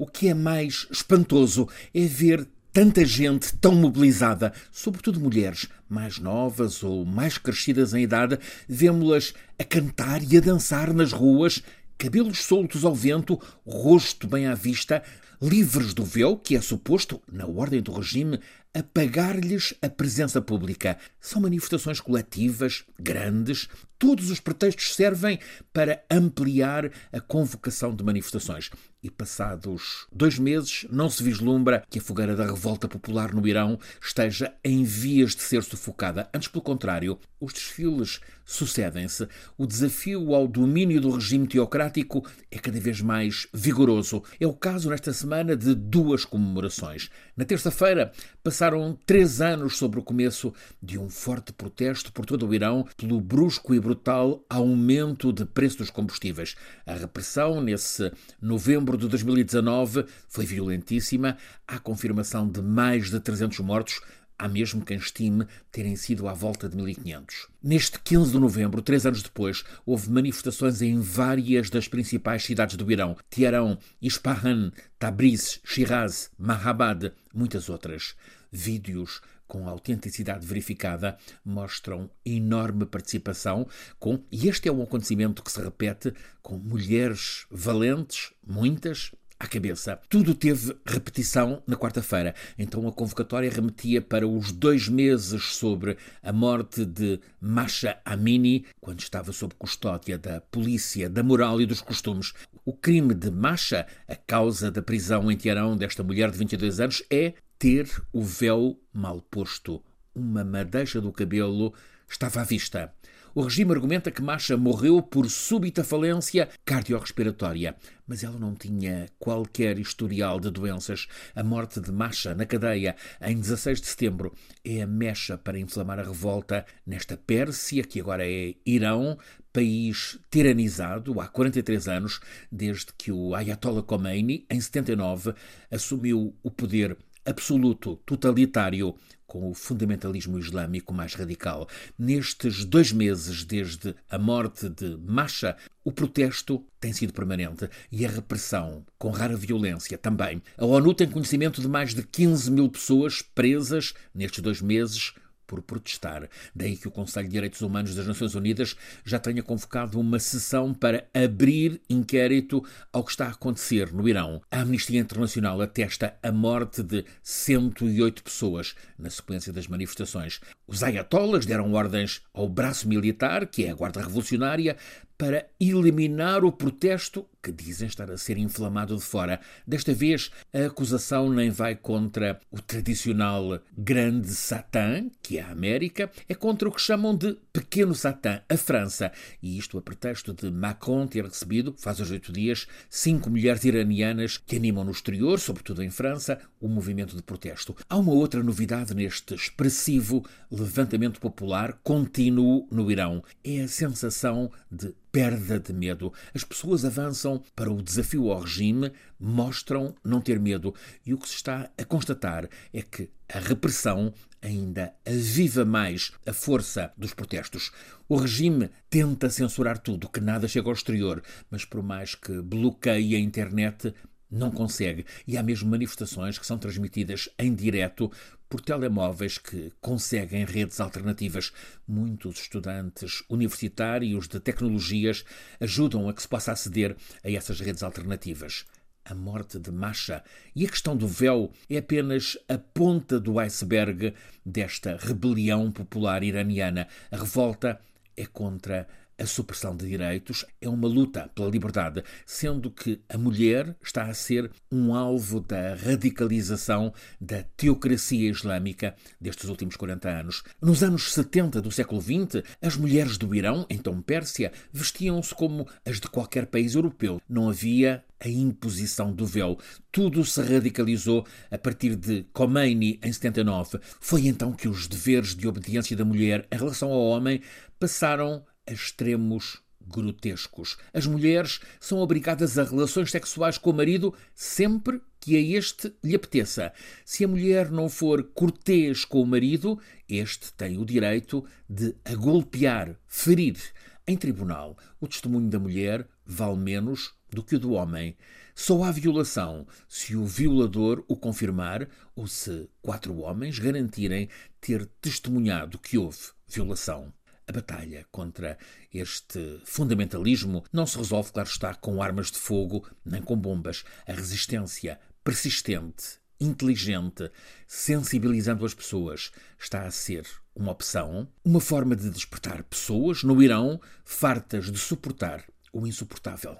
o que é mais espantoso é ver tanta gente tão mobilizada, sobretudo mulheres mais novas ou mais crescidas em idade, vemos-las a cantar e a dançar nas ruas, cabelos soltos ao vento, rosto bem à vista, livres do véu, que é suposto, na ordem do regime, apagar-lhes a presença pública. São manifestações coletivas, grandes, todos os pretextos servem para ampliar a convocação de manifestações. E passados dois meses, não se vislumbra que a fogueira da revolta popular no Irão esteja em vias de ser sufocada. Antes, pelo contrário, os desfiles sucedem-se. O desafio ao domínio do regime teocrático é cada vez mais vigoroso. É o caso nesta semana de duas comemorações. Na terça-feira, passaram três anos sobre o começo de um forte protesto por todo o Irão pelo brusco e brutal aumento de preço dos combustíveis. A repressão, nesse novembro de 2019 foi violentíssima. Há confirmação de mais de 300 mortos. Há mesmo quem estime terem sido à volta de 1500. Neste 15 de novembro, três anos depois, houve manifestações em várias das principais cidades do Irão: Teherão, Isfahan, Tabriz, Shiraz, Mahabad, muitas outras. Vídeos com autenticidade verificada mostram enorme participação com, e este é um acontecimento que se repete, com mulheres valentes, muitas, à cabeça. Tudo teve repetição na quarta-feira. Então a convocatória remetia para os dois meses sobre a morte de Masha Amini, quando estava sob custódia da polícia, da moral e dos costumes. O crime de Masha, a causa da prisão em Teherão desta mulher de 22 anos, é ter o véu mal posto. Uma madeixa do cabelo estava à vista. O regime argumenta que Masha morreu por súbita falência cardiorrespiratória, mas ela não tinha qualquer historial de doenças. A morte de Masha na cadeia em 16 de setembro é a mecha para inflamar a revolta nesta Pérsia, que agora é Irão, país tiranizado há 43 anos, desde que o Ayatollah Khomeini, em 79, assumiu o poder absoluto, totalitário, com o fundamentalismo islâmico mais radical. Nestes dois meses, desde a morte de Masha, o protesto tem sido permanente e a repressão, com rara violência, também. A ONU tem conhecimento de mais de 15 mil pessoas presas nestes dois meses por protestar. Daí que o Conselho de Direitos Humanos das Nações Unidas já tenha convocado uma sessão para abrir inquérito ao que está a acontecer no Irão. A Amnistia Internacional atesta a morte de 108 pessoas na sequência das manifestações. Os ayatollahs deram ordens ao braço militar, que é a Guarda Revolucionária, para eliminar o protesto que dizem estar a ser inflamado de fora. Desta vez, a acusação nem vai contra o tradicional grande Satã, que a América, é contra o que chamam de pequeno Satã, a França. E isto a pretexto de Macron ter recebido, faz os oito dias, cinco mulheres iranianas que animam no exterior, sobretudo em França, o movimento de protesto. Há uma outra novidade neste expressivo levantamento popular contínuo no Irão. É a sensação de perda de medo. As pessoas avançam para o desafio ao regime, mostram não ter medo. E o que se está a constatar é que a repressão ainda aviva mais a força dos protestos. O regime tenta censurar tudo, que nada chega ao exterior, mas por mais que bloqueie a internet, não consegue. E há mesmo manifestações que são transmitidas em direto por telemóveis que conseguem redes alternativas. Muitos estudantes universitários de tecnologias ajudam a que se possa aceder a essas redes alternativas. A morte de Masha e a questão do véu é apenas a ponta do iceberg desta rebelião popular iraniana. A revolta é contra a supressão de direitos é uma luta pela liberdade, sendo que a mulher está a ser um alvo da radicalização da teocracia islâmica destes últimos 40 anos. Nos anos 70 do século XX, as mulheres do Irão, então Pérsia, vestiam-se como as de qualquer país europeu. Não havia a imposição do véu. Tudo se radicalizou a partir de Khomeini em 79. Foi então que os deveres de obediência da mulher em relação ao homem passaram a extremos grotescos. As mulheres são obrigadas a relações sexuais com o marido sempre que a este lhe apeteça. Se a mulher não for cortês com o marido, este tem o direito de a golpear, ferir. Em tribunal, o testemunho da mulher vale menos do que o do homem. Só há violação se o violador o confirmar ou se quatro homens garantirem ter testemunhado que houve violação. A batalha contra este fundamentalismo não se resolve, claro está, com armas de fogo nem com bombas. A resistência persistente, inteligente, sensibilizando as pessoas, está a ser uma opção, uma forma de despertar pessoas no Irão fartas de suportar o insuportável.